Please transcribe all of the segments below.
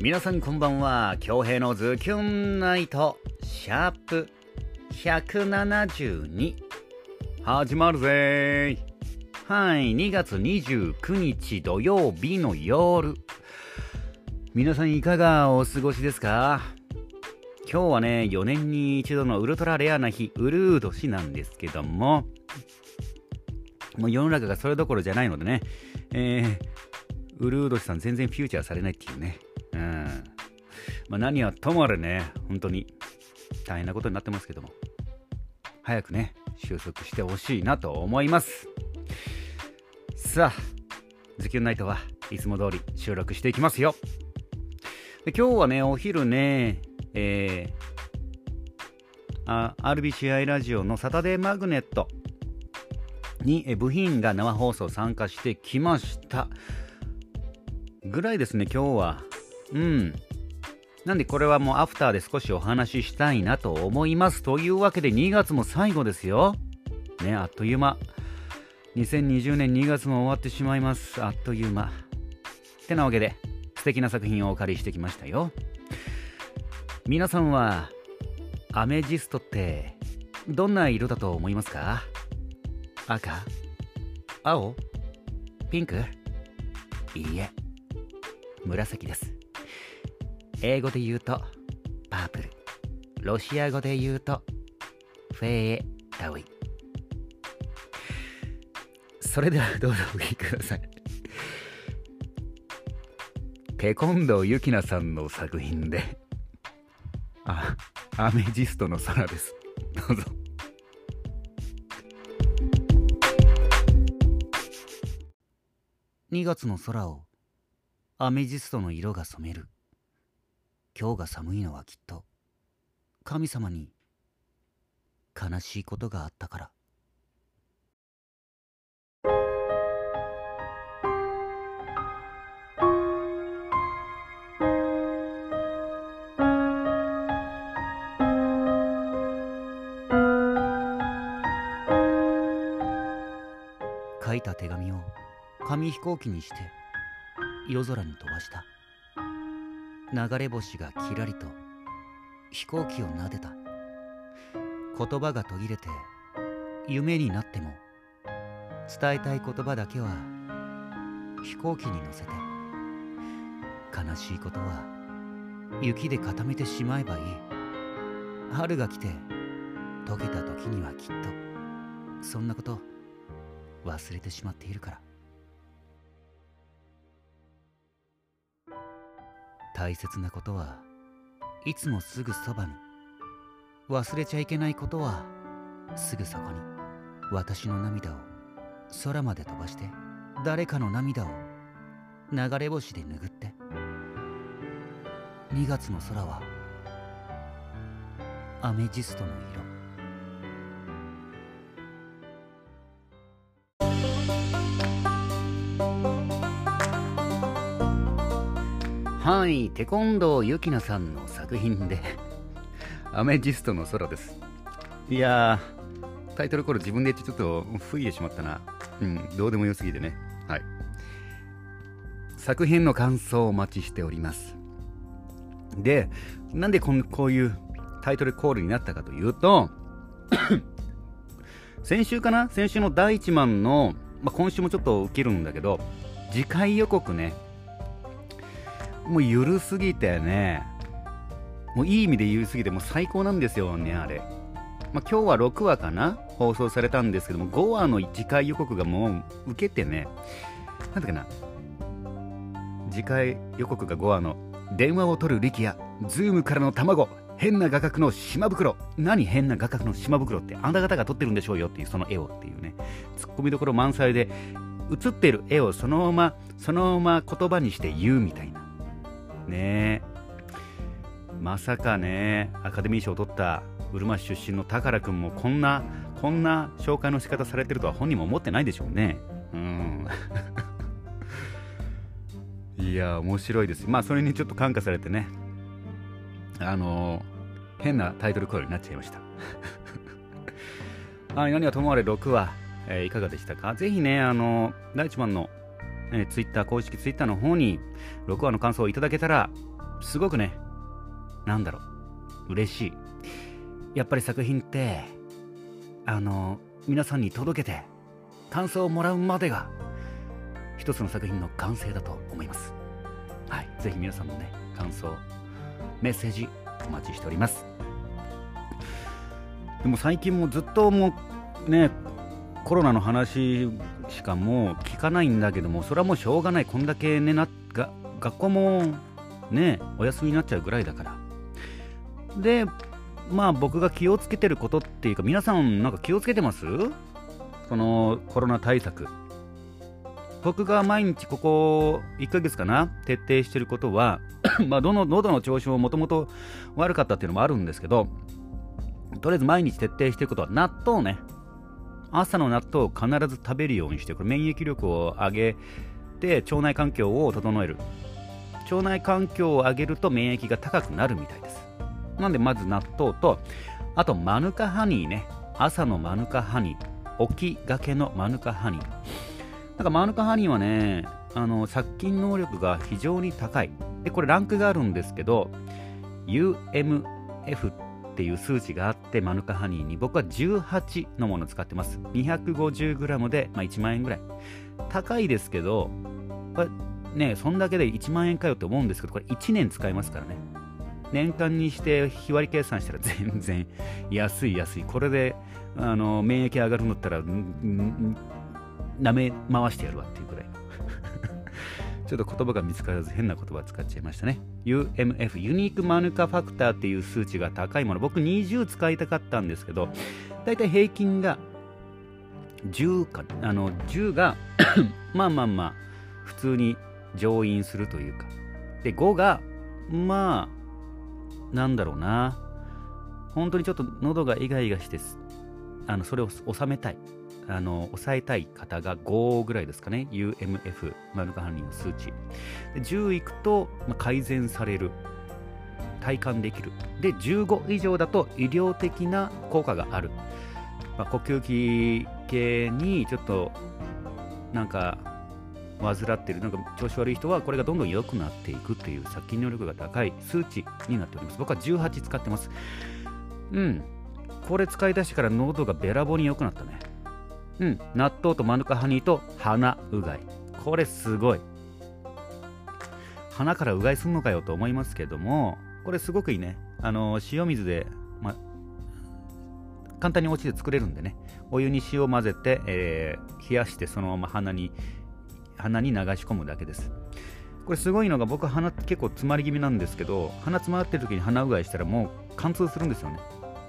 皆さんこんばんは。京平のズキュンナイト。シャープ172始まるぜ。はい。2月29日土曜日の夜。皆さんいかがお過ごしですか？今日はね4年に一度のウルトラレアな日ウルー年なんですけども。もう世の中がそれどころじゃないのでね、えー、ウルード氏さん全然フューチャーされないっていうね。うん。まあ何はともあれね、本当に大変なことになってますけども、早くね、収束してほしいなと思います。さあ、ズキュンナイトはいつも通り収録していきますよ。で今日はね、お昼ね、えー、RBCI ラジオのサタデーマグネットに部品が生放送参加してきましたぐらいですね今日はうん。なんでこれはもうアフターで少しお話ししたいなと思いますというわけで2月も最後ですよ。ねあっという間。2020年2月も終わってしまいます。あっという間。ってなわけで素敵な作品をお借りしてきましたよ。皆さんはアメジストってどんな色だと思いますか？赤青ピンクいいえ紫です。英語で言うとパープルロシア語で言うとフェーダウィそれではどうぞお聞きください。テコンドーユキナさんの作品であアメジストの空です。どうぞ。2月の空をアメジストの色が染める。今日が寒いのはきっと。神様に悲しいことがあったから。書いた手紙を紙飛行機にして夜空に飛ばした。流れ星がキラリと飛行機を撫でた。言葉が途切れて夢になっても伝えたい言葉だけは飛行機に乗せて。悲しいことは雪で固めてしまえばいい。春が来て溶けた時にはきっと。そんなこと忘れてしまっているから。大切なことはいつもすぐそばに。忘れちゃいけないことはすぐそこに。私の涙を空まで飛ばして誰かの涙を流れ星で拭って。2月の空はアメジストの色。はい、テコンドーユキナさんの作品でアメジストの空です。いやー、タイトルコール自分で言ってちょっと吹いてしまったな。うん、どうでもよすぎてね。はい。作品の感想をお待ちしております。で、なんでこんこういうタイトルコールになったかというと、先週かな？先週の第1万の、まあ、今週もちょっと受けるんだけど、次回予告ね、もうゆるすぎてね、もういい意味でゆるすぎて、もう最高なんですよね、あれ。まあ、今日は6話かな放送されたんですけども、5話の次回予告がもう受けてね、なんだっけな、次回予告が5話の、電話を取る力也、ズームからの卵、変な画角の島袋。何変な画角の島袋って、あんた方が撮ってるんでしょうよっていう、その絵をっていうね、ツッコミどころ満載で、映ってる絵をそのまま、そのまま言葉にして言うみたいな。ね。まさかねアカデミー賞を取ったうるま市出身の宝くんもこんなこんな紹介の仕方されてるとは本人も思ってないでしょうね。うん。いや面白いです。まあそれにちょっと感化されてね。あのー、変なタイトルコールになっちゃいました。はい何はともあれ6話、えー、いかがでしたか？ぜひねあのー、第1番のえー、ツイッター、公式ツイッターの方に6話の感想をいただけたらすごくねなんだろう嬉しい。やっぱり作品ってあの皆さんに届けて感想をもらうまでが一つの作品の完成だと思います。はいぜひ皆さんのね感想メッセージお待ちしております。でも最近もずっともうねコロナの話しかもう聞かないんだけどもそれはもうしょうがない。こんだけねなが学校もねお休みになっちゃうぐらいだから。でまあ僕が気をつけてることっていうか皆さんなんか気をつけてます？そのコロナ対策。僕が毎日ここ1ヶ月かな徹底してることは まあどの喉の調子ももともと悪かったっていうのもあるんですけどとりあえず毎日徹底してることは納豆ね。朝の納豆を必ず食べるようにしてこれ免疫力を上げて腸内環境を整える。腸内環境を上げると免疫が高くなるみたいです。なんでまず納豆とあとマヌカハニーね。朝のマヌカハニー起きがけのマヌカハニー。なんかマヌカハニーはねあの殺菌能力が非常に高い。でこれランクがあるんですけど UMF っていう数値があってマヌカハニーに僕は18のものを使ってます。250g で、まあ、1万円ぐらい。高いですけどこれねそんだけで1万円かよって思うんですけどこれ1年使えますからね。年間にして日割り計算したら全然安い安い。これであの免疫上がるんだったら舐め回してやるわっていうくらい。ちょっと言葉が見つからず変な言葉使っちゃいましたね。UMF ユニークマヌカファクターっていう数値が高いもの。僕20使いたかったんですけどだいたい平均が10かあの10が まあまあまあ普通に乗員するというか。で5がまあなんだろうな。本当にちょっと喉がイガイガしてあのそれを収めたい。あの抑えたい方が5ぐらいですかね。UMF マルカハンリンの数値。で10いくと、まあ、改善される。体感できる。で15以上だと医療的な効果がある、まあ、呼吸器系にちょっとなんか患ってる。なんか調子悪い人はこれがどんどん良くなっていくっていう殺菌能力が高い数値になっております。僕は18使ってます。うん。これ使い出してから喉がべらぼうに良くなったね。うん納豆とマヌカハニーと鼻うがい。これすごい。鼻からうがいすんのかよと思いますけどもこれすごくいいね。あの塩水で、ま、簡単にお家で作れるんでね。お湯に塩混ぜて、えー、冷やしてそのまま鼻に鼻に流し込むだけです。これすごいのが僕鼻結構詰まり気味なんですけど鼻詰まってる時に鼻うがいしたらもう貫通するんですよね。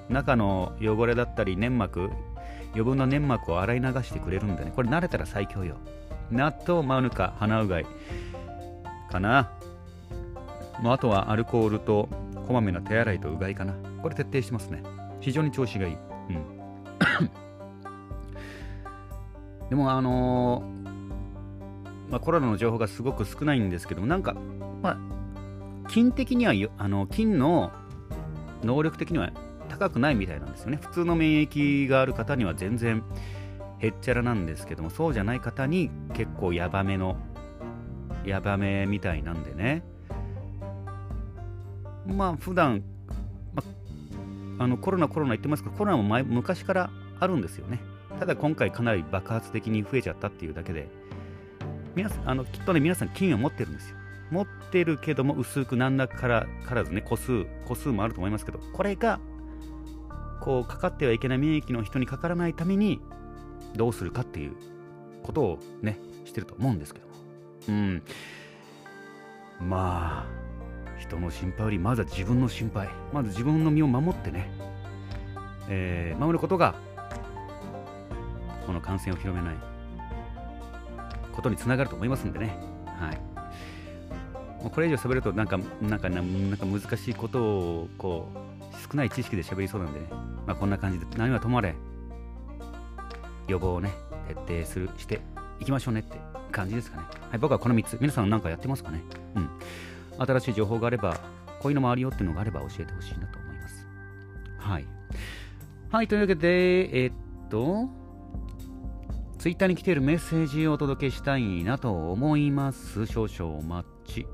中の汚れだったり粘膜余分な粘膜を洗い流してくれるんでね。これ慣れたら最強よ。納豆マヌカ鼻うがいかな。もうあとはアルコールとこまめな手洗いとうがいかな。これ徹底してますね。非常に調子がいい。うん。でもあのーまあ、コロナの情報がすごく少ないんですけども、なんか、まあ、菌的にはあの菌の能力的には高くないみたいなんですよね。普通の免疫がある方には全然へっちゃらなんですけども、そうじゃない方に結構ヤバめの、ヤバめみたいなんでね。まあ、普段、まあ、のコロナコロナ言ってますけど、コロナも前昔からあるんですよね。ただ今回かなり爆発的に増えちゃったっていうだけで、皆さんあのきっとね皆さん金を持ってるんですよ持ってるけども薄くなんだからからずね個数個数もあると思いますけどこれがこうかかってはいけない免疫の人にかからないためにどうするかっていうことをねしてると思うんですけどもうんまあ人の心配よりまずは自分の心配まず自分の身を守ってね、えー、守ることがこの感染を広めないことにつながると思いますんでね。はい。これ以上喋るとなんか、なんか、なんか難しいことを、こう、少ない知識で喋りそうなんでね。まあこんな感じで、何はともあれ、予防をね、徹底する、していきましょうねって感じですかね。はい、僕はこの3つ。皆さん何かやってますかね？うん。新しい情報があれば、こういうのもあるよっていうのがあれば教えてほしいなと思います。はい。はい、というわけで、えー、っと、ツイッターに来ているメッセージをお届けしたいなと思います。少々お待ち。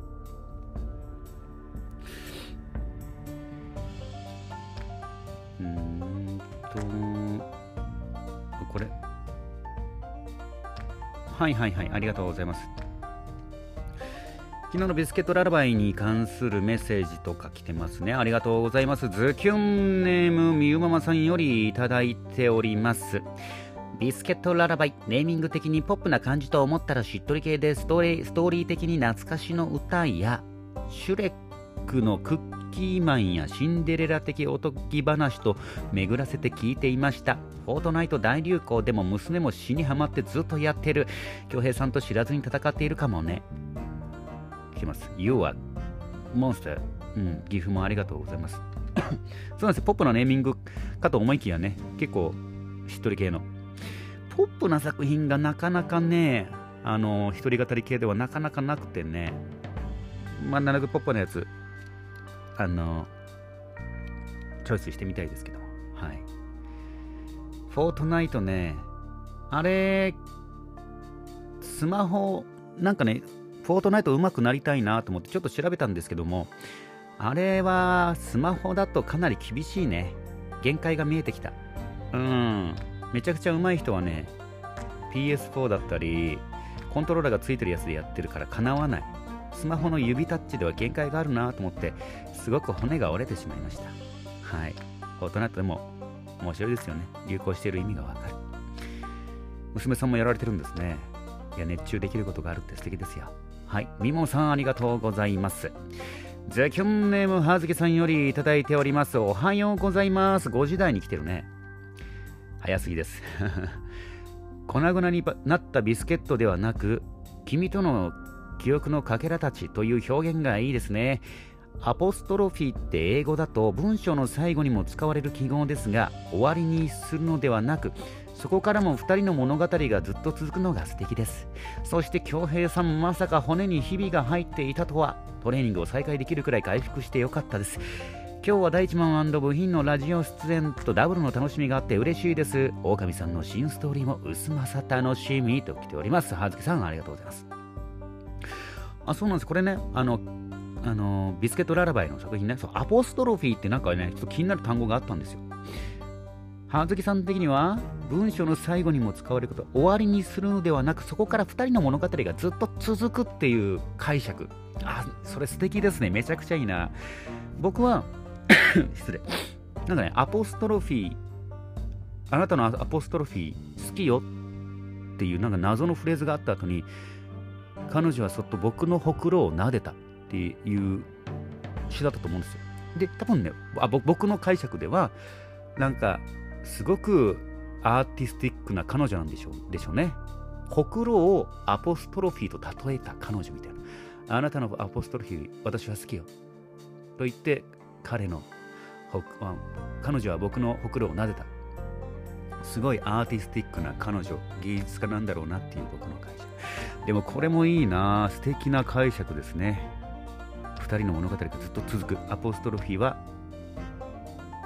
はいはいはい、ありがとうございます。昨日のビスケットララバイに関するメッセージとか来てますね。ありがとうございます。ズキュンネームみゆママさんよりいただいております。ビスケットララバイ、ネーミング的にポップな感じと思ったらしっとり系でストーリーストーリー的に懐かしの歌や、シュレックのクッキーマンやシンデレラ的おとぎ話と巡らせて聞いていました。フォートナイト大流行でも娘も死にはまってずっとやってる。恭平さんと知らずに戦っているかもね。来てます。You はモンスター。うん、岐阜もありがとうございます。そうなんですポップなネーミングかと思いきやね、結構しっとり系の。ポップな作品がなかなかね、あの、一人語り系ではなかなかなくてね、まあ、なるべくポップなやつ、あの、チョイスしてみたいですけど、はい。フォートナイトね、あれ、スマホ、なんかね、フォートナイト上手くなりたいなと思ってちょっと調べたんですけども、あれはスマホだとかなり厳しいね。限界が見えてきた。うん。めちゃくちゃ上手い人はね、PS4 だったり、コントローラーがついてるやつでやってるからかなわない。スマホの指タッチでは限界があるなと思って、すごく骨が折れてしまいました。はい。フォートナイトでも面白いですよね。流行している意味がわかる。娘さんもやられてるんですね。いや、熱中できることがあるって素敵ですよ。はい。みもさんありがとうございます。ゼキュンネームはずきさんよりいただいております。おはようございます。5時台に来てるね。早すぎです。粉々になったビスケットではなく、君との記憶のかけらたちという表現がいいですね。アポストロフィーって英語だと文章の最後にも使われる記号ですが終わりにするのではなくそこからも2人の物語がずっと続くのが素敵です。そして恭平さんまさか骨にひびが入っていたとはトレーニングを再開できるくらい回復してよかったです。今日は第一マン部品のラジオ出演とダブルの楽しみがあって嬉しいです。狼さんの新ストーリーも薄まさ楽しみと来ております。はずきさんありがとうございます。あそうなんです。これねあのあのビスケットララバイの作品ね。そうアポストロフィーってなんかねちょっと気になる単語があったんですよ。葉月さん的には文章の最後にも使われること終わりにするのではなくそこから2人の物語がずっと続くっていう解釈。あそれ素敵ですね。めちゃくちゃいいな。僕は 失礼。なんかねアポストロフィーあなたのアポストロフィー好きよっていうなんか謎のフレーズがあった後に彼女はそっと僕のほくろを撫でた。っていう詩だったと思うんですよで多分ねあ僕の解釈ではなんかすごくアーティスティックな彼女なんでしょうでしょうね。ほくろをアポストロフィーと例えた彼女みたいな。あなたのアポストロフィー、私は好きよ。と言って、彼の彼女は僕のほくろを撫でた。すごいアーティスティックな彼女、芸術家なんだろうなっていう僕の解釈。でもこれもいいな素敵な解釈ですね。二人の物語がずっと続く。アポストロフィーは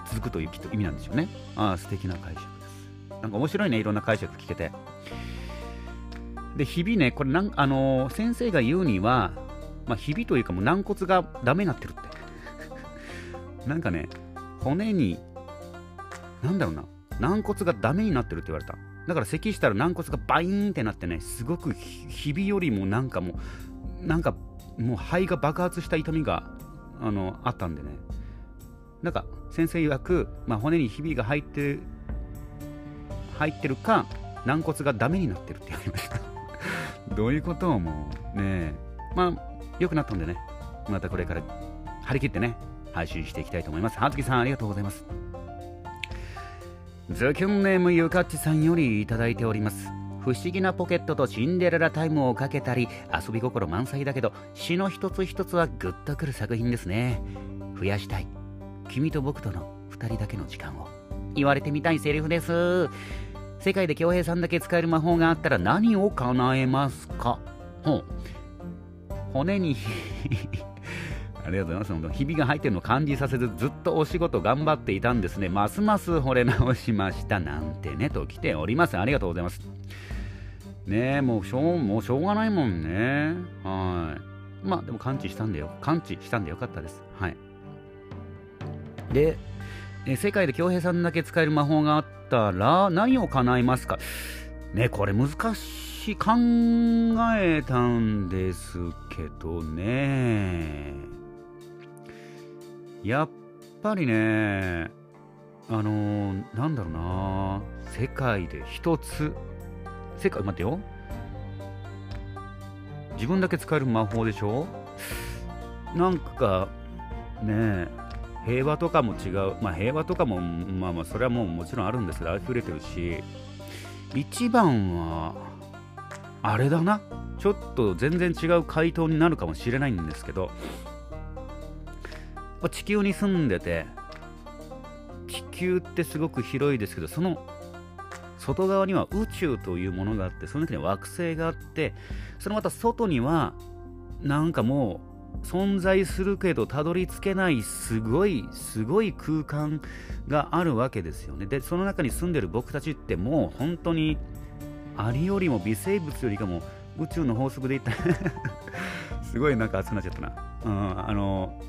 続くというきっと意味なんでしょうね。ああ、素敵な解釈です。なんか面白いね、いろんな解釈聞けて。で、ひびね、これなん、あのー、先生が言うには、まあ、ひびというかもう軟骨がダメになってるって。なんかね、骨に、なんだろうな、軟骨がダメになってるって言われた。だから咳したら軟骨がバインってなってね、すごくひびよりもなんかもう、なんかもう肺が爆発した痛みがあのあったんでね、なんか先生曰く、まあ、骨にひびが入ってる入ってるか軟骨がダメになってるって言われました。どういうことをもうね。まあ良くなったんでね。またこれから張り切ってね配信していきたいと思います。はずきさんありがとうございます。ズキュンネームゆかっちさんよりいただいております。不思議なポケットとシンデレラタイムをかけたり遊び心満載だけど詩の一つ一つはグッとくる作品ですね増やしたい君と僕との2人だけの時間を言われてみたいセリフです世界で恭平さんだけ使える魔法があったら何を叶えますか？ほう骨に ありがとうございます。ひびが入ってるのを感じさせず、ずっとお仕事頑張っていたんですね。ますます惚れ直しました。なんてね、と来ております。ありがとうございます。ねえ、もうしょう、もうしょうがないもんね。はい。まあ、でも感知したんだよ。感知したんでよかったです。はい。で、え世界で恭平さんだけ使える魔法があったら何を叶えますか？ねこれ難しし考えたんですけどねやっぱりねあのー、なんだろうな世界で一つ世界待ってよ。自分だけ使える魔法でしょ？なんかねえ平和とかも違う。まあ平和とかもまあまあそれはもうもちろんあるんですけど溢れてるし一番はあれだな。ちょっと全然違う回答になるかもしれないんですけど地球に住んでて地球ってすごく広いですけどその外側には宇宙というものがあってその中には惑星があってそのまた外にはなんかもう存在するけどたどり着けないすごいすごい空間があるわけですよねでその中に住んでる僕たちってもう本当にアリよりも微生物よりかも宇宙の法則で言った すごいなんか熱くなっちゃったな、うん、あの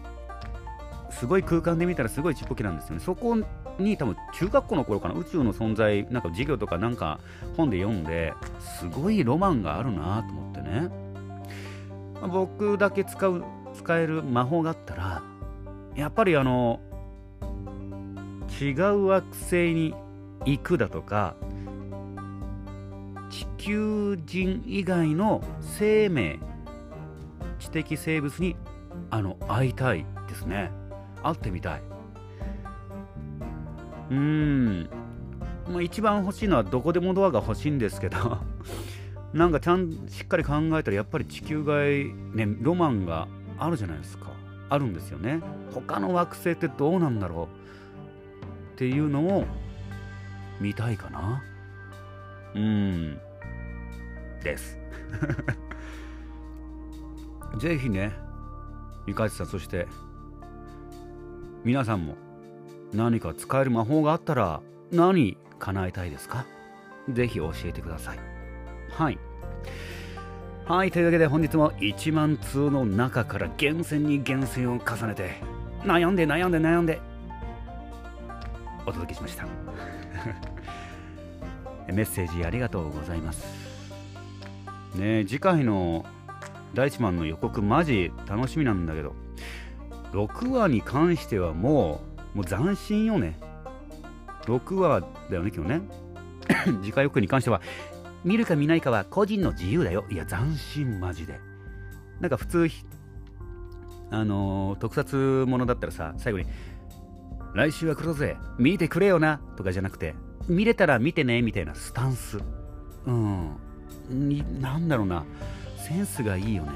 すごい空間で見たらすごいちっぽけなんですよね。そこに多分中学校の頃かな宇宙の存在なんか授業とかなんか本で読んですごいロマンがあるなと思ってね。ま、僕だけ使う使える魔法があったらやっぱりあの違う惑星に行くだとか地球人以外の生命知的生物にあの会いたいですね。会ってみたい。うーん。まあ、一番欲しいのはどこでもドアが欲しいんですけど なんかちゃんしっかり考えたらやっぱり地球外ねロマンがあるじゃないですか。あるんですよね。他の惑星ってどうなんだろうっていうのを見たいかな。うん。です。ぜひね三勝さんそして皆さんも何か使える魔法があったら何叶えたいですか？ぜひ教えてください。はい。はい、というわけで本日も1万通の中から厳選に厳選を重ねて悩んで悩んで悩んでお届けしました。メッセージありがとうございます。ね次回の第一番の予告マジ楽しみなんだけど6話に関してはもうもう斬新よね。6話だよね今日ね。次回予告に関しては見るか見ないかは個人の自由だよ。いや斬新マジで。なんか普通あのー、特撮ものだったらさ最後に来週は来るぜ見てくれよなとかじゃなくて見れたら見てねみたいなスタンス。うん。なんだろうな。センスがいいよね。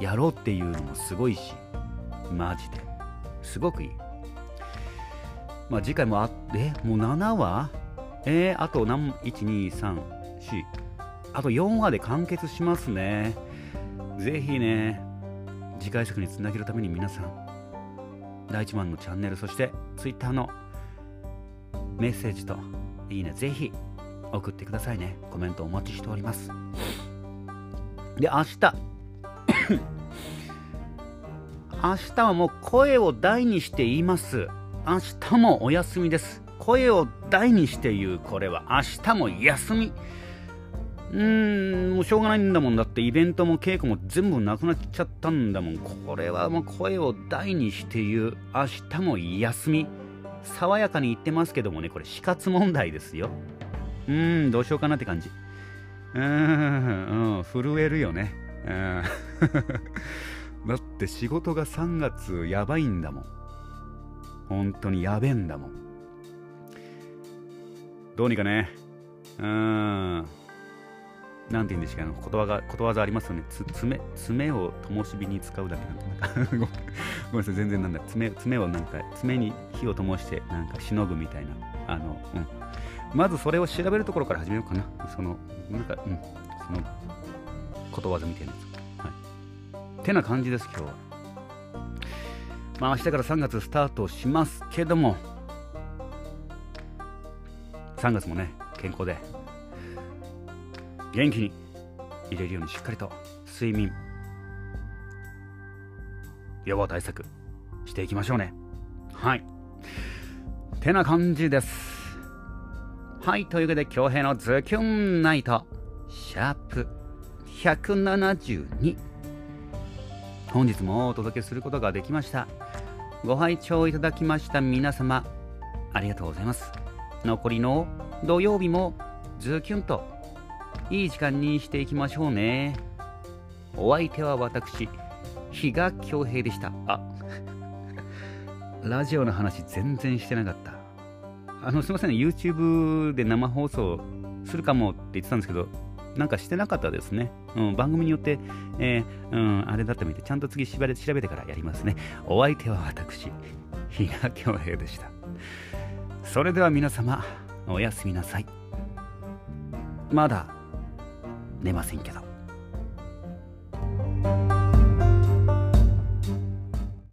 やろうっていうのもすごいし。マジで。すごくいいまあ次回もあえもう7話？えー、あと何？123 4あと4話で完結しますね。ぜひね次回作につなげるために皆さん第1番のチャンネルそして Twitter のメッセージといいねぜひ送ってくださいね。コメントお待ちしております。で明日。明日はもう声を大にして言います。明日もお休みです。声を大にして言うこれは明日も休み。うーんもうしょうがないんだもんだってイベントも稽古も全部なくなっちゃったんだもん。これはもう声を大にして言う明日も休み。爽やかに言ってますけどもねこれ死活問題ですよ。うーんどうしようかなって感じ。うーん、うん、震えるよね。うん。だって仕事が3月やばいんだもん。本当にやべえんだもんどうにかねうーんなんて言うんですかことわがことわざありますよね。つ爪爪を灯火に使うだけなんか ごめんなさい、全然なんだ。爪爪をなんか、爪に火を灯してなんかしのぐみたいな。あの、うん。まずそれを調べるところから始めようかな。その、なんか、うん。その、ことわざみたいなやつ。はい。てな感じです、今日は。まあ明日から3月スタートしますけども、3月もね、健康で元気に入れるようにしっかりと睡眠予防対策していきましょうね。はい。てな感じです。はいというわけで恭平のズキュンナイトシャープ172本日もお届けすることができました。ご拝聴いただきました皆様ありがとうございます。残りの土曜日もズキュンといい時間にしていきましょうね。お相手は私比嘉恭平でした。あラジオの話全然してなかった。あのすいません YouTube で生放送するかもって言ってたんですけどなんかしてなかったですね。うん、番組によって、えー、うん、あれだったみたい。ちゃんと次調べ調べてからやりますね。お相手は私、比嘉恭平でした。それでは皆様、おやすみなさい。まだ寝ませんけど。